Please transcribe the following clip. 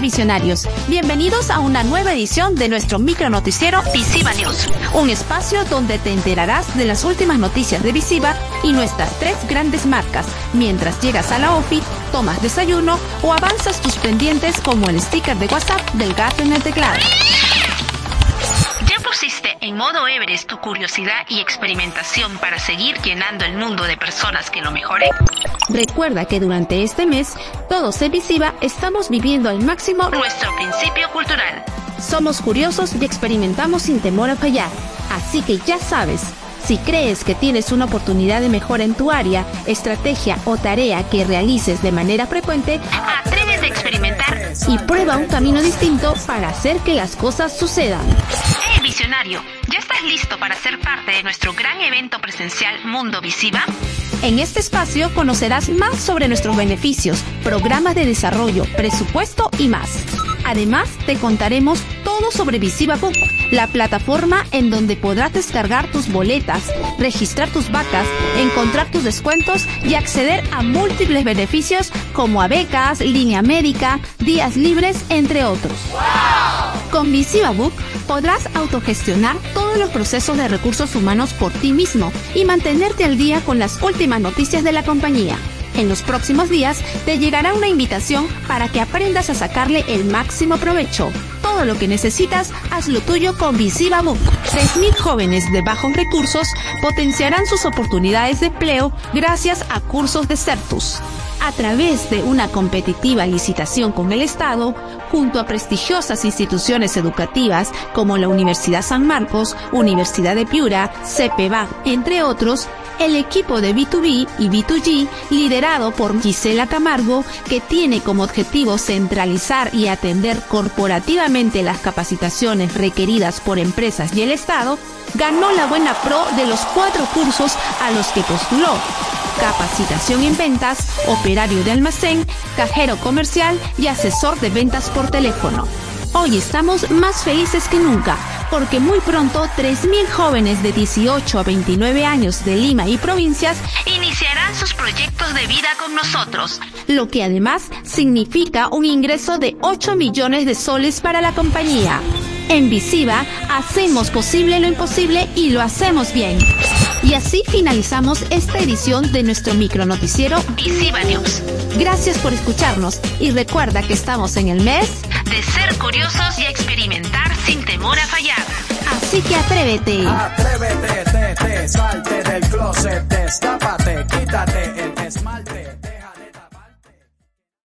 Visionarios, bienvenidos a una nueva edición de nuestro micro noticiero Visiva News, un espacio donde te enterarás de las últimas noticias de Visiva y nuestras tres grandes marcas, mientras llegas a la OFI, tomas desayuno o avanzas tus pendientes como el sticker de WhatsApp del gato en el teclado. ¿Ya pusiste en modo Everest tu curiosidad y experimentación para seguir llenando el mundo de personas que lo mejoren? Recuerda que durante este mes, todos en Visiva estamos viviendo al máximo Nuestro principio cultural. Somos curiosos y experimentamos sin temor a fallar. Así que ya sabes, si crees que tienes una oportunidad de mejora en tu área, estrategia o tarea que realices de manera frecuente, Atrévete a experimentar. y prueba un camino distinto para hacer que las cosas sucedan. ¡Eh, visionario! ¿Ya estás listo para ser parte de nuestro gran evento presencial Mundo Visiva? En este espacio conocerás más sobre nuestros beneficios, programas de desarrollo, presupuesto y más. Además, te contaremos todo sobre Visiva Book, la plataforma en donde podrás descargar tus boletas, registrar tus vacas, encontrar tus descuentos y acceder a múltiples beneficios como becas, línea médica, días libres, entre otros. Con Visiva Book podrás autogestionar todos los procesos de recursos humanos por ti mismo y mantenerte al día con las últimas noticias de la compañía. En los próximos días te llegará una invitación para que aprendas a sacarle el máximo provecho. Todo lo que necesitas, hazlo tuyo con Visiva Book. 3.000 jóvenes de bajos recursos potenciarán sus oportunidades de empleo gracias a cursos de Certus a través de una competitiva licitación con el Estado, junto a prestigiosas instituciones educativas como la Universidad San Marcos, Universidad de Piura, CEPEVAC, entre otros, el equipo de B2B y B2G, liderado por Gisela Camargo, que tiene como objetivo centralizar y atender corporativamente las capacitaciones requeridas por empresas y el Estado, ganó la buena pro de los cuatro cursos a los que postuló capacitación en ventas, operario de almacén, cajero comercial y asesor de ventas por teléfono. Hoy estamos más felices que nunca, porque muy pronto 3.000 jóvenes de 18 a 29 años de Lima y provincias Iniciarán sus proyectos de vida con nosotros. lo que además significa un ingreso de 8 millones de soles para la compañía. En Visiva hacemos posible lo imposible y lo hacemos bien. Y así finalizamos esta edición de nuestro micronoticiero. Visiva News. Gracias por escucharnos y recuerda que estamos en el mes, De ser curiosos y experimentar sin temor a fallar. así que atrévete. Atrévete, te, te, salte del closet,